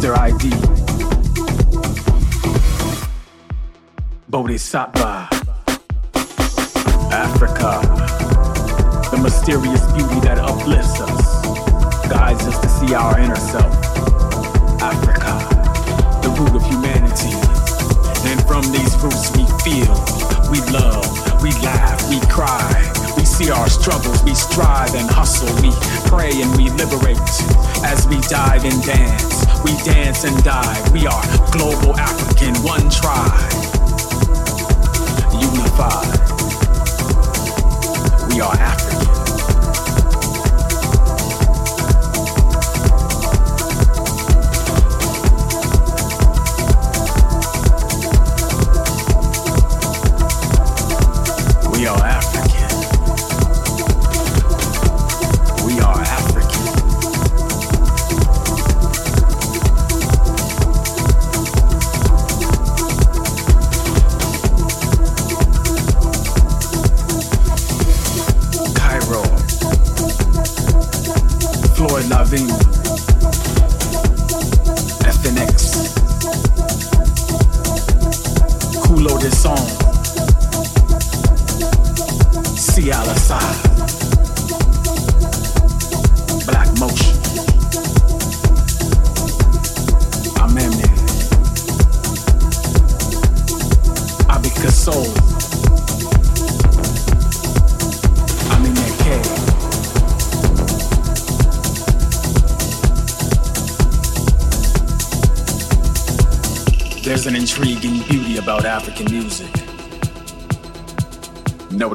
Mr. ID. Bodhisattva. Africa. The mysterious beauty that uplifts us, guides us to see our inner self. Africa. The root of humanity. And from these roots we feel, we love, we laugh, we cry. We see our struggles, we strive and hustle, we pray and we liberate. As we dive and dance, we dance and dive. We are global African, one tribe, unified. We are African.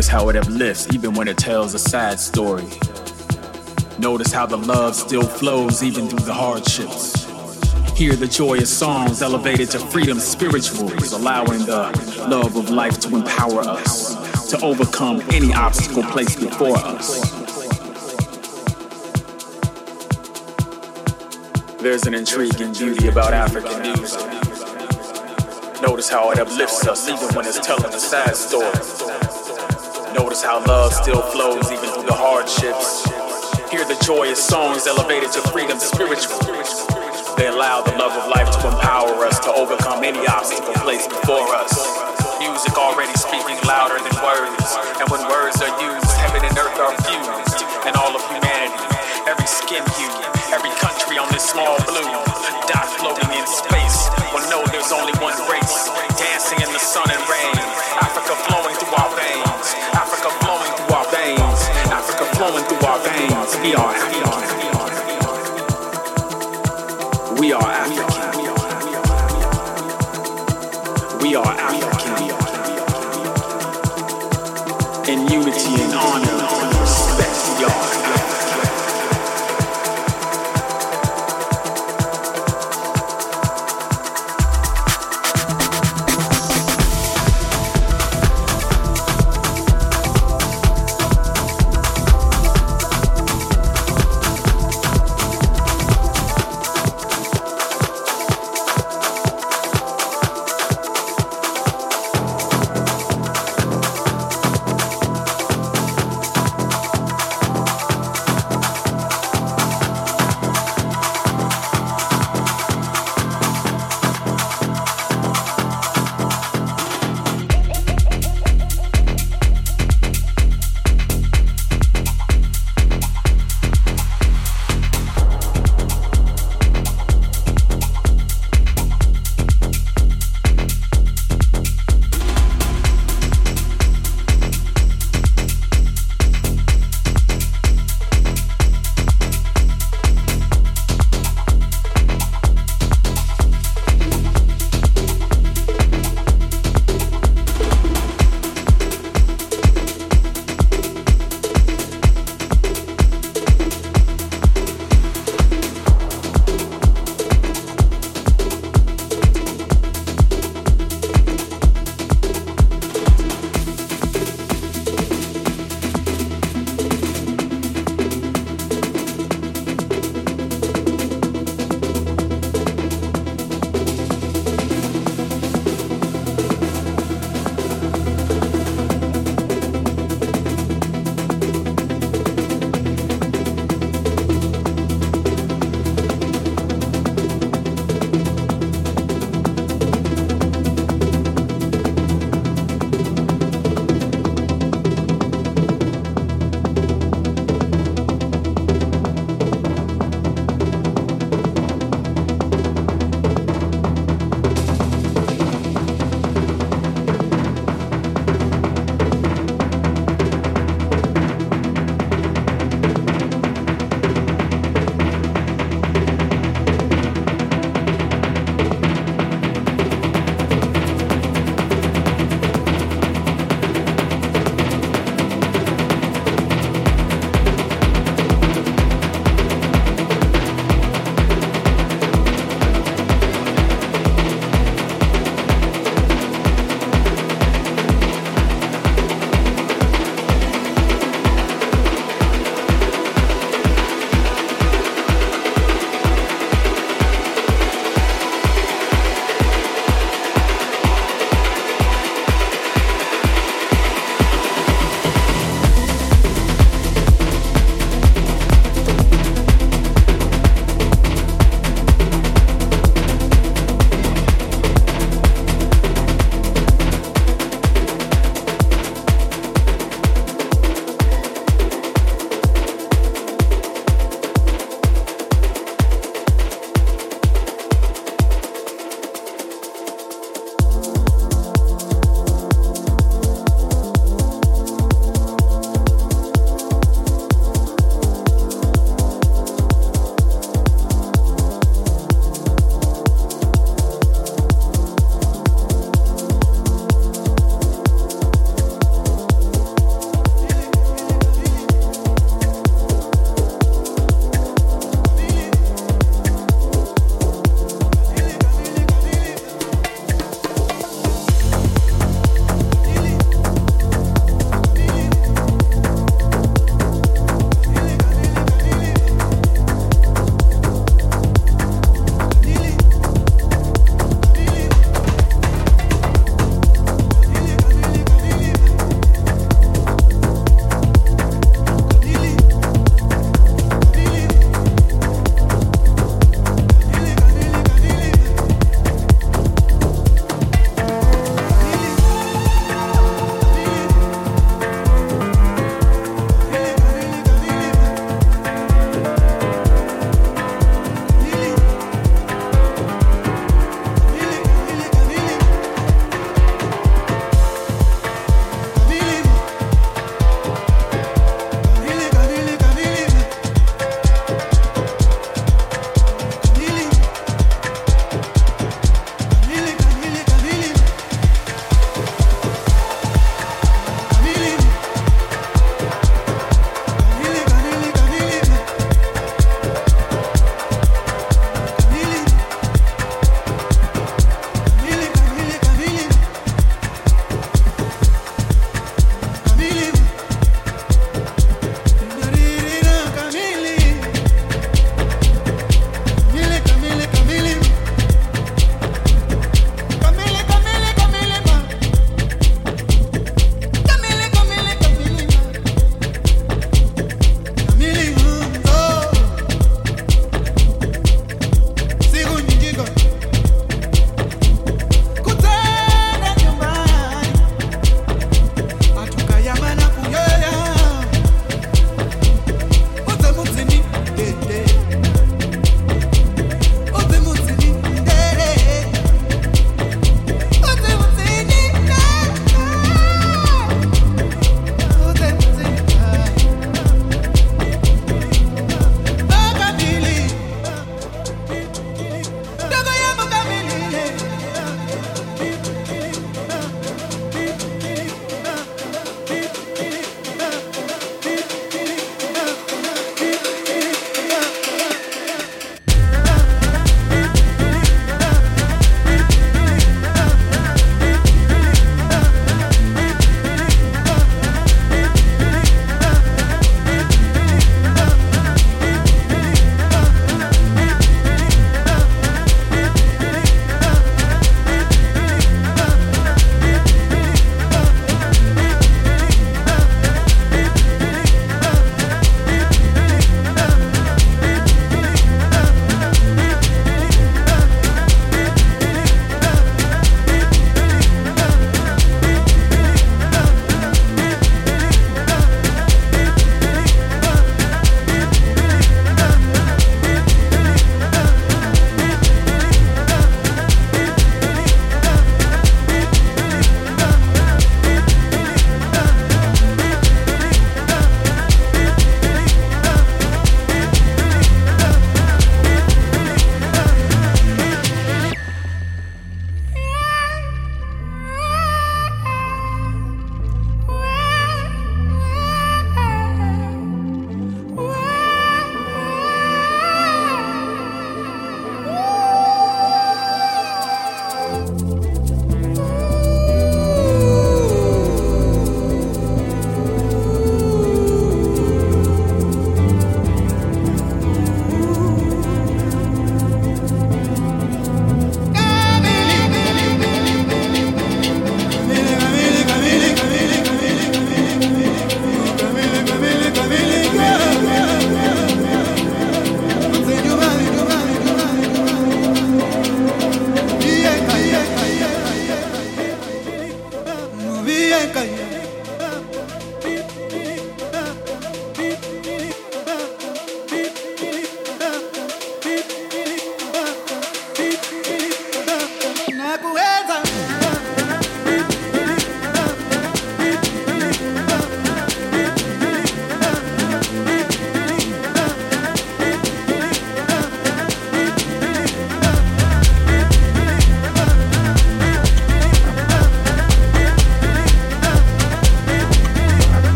Notice how it uplifts even when it tells a sad story. Notice how the love still flows even through the hardships. Hear the joyous songs elevated to freedom spirituals, allowing the love of life to empower us to overcome any obstacle placed before us. There's an intriguing beauty about African music. Notice how it uplifts us even when it's telling a sad story. Notice how love still flows even through the hardships. Hear the joyous songs elevated to freedom spiritual. They allow the love of life to empower us to overcome any obstacle placed before us. Music already speaking louder than words. And when words are used, heaven and earth are fused. And all of humanity, every skin hue, every country on this small blue dot floating in space will know there's only one race. Dancing in the sun and rain. Through our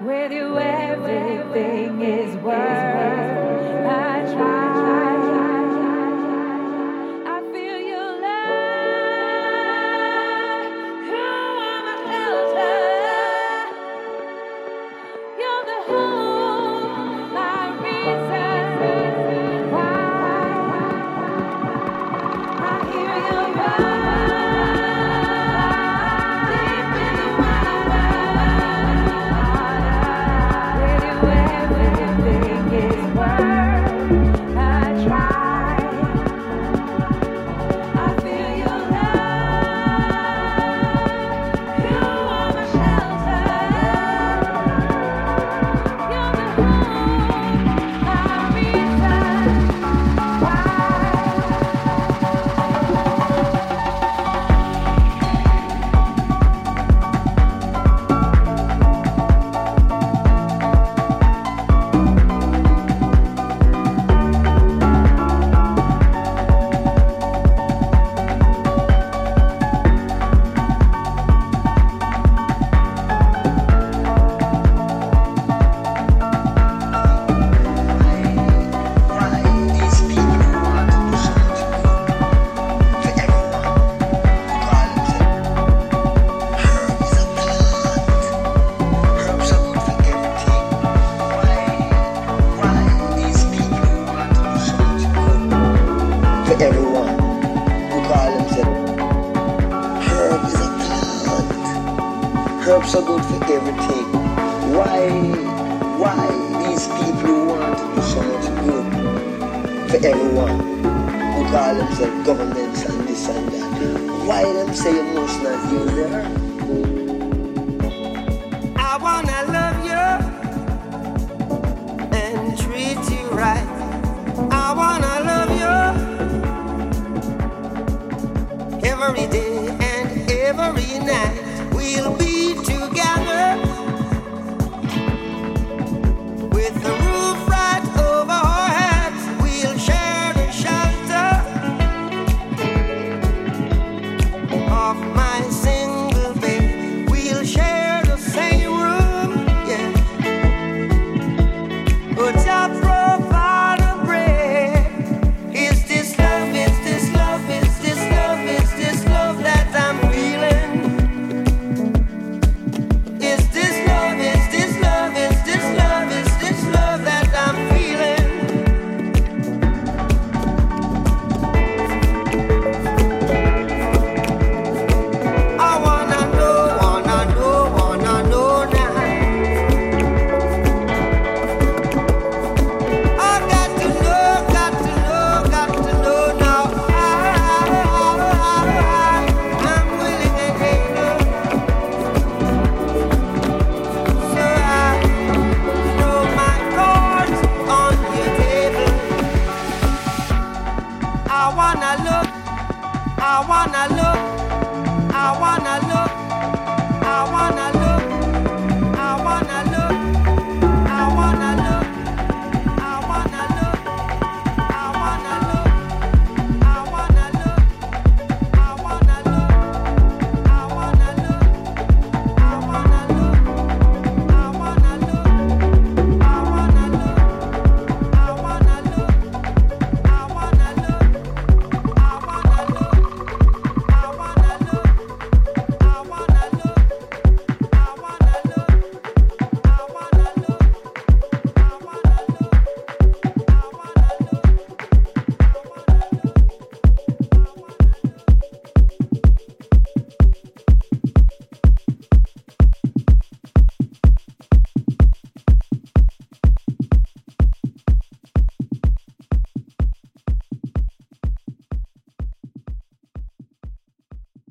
With you, everything is worth a try.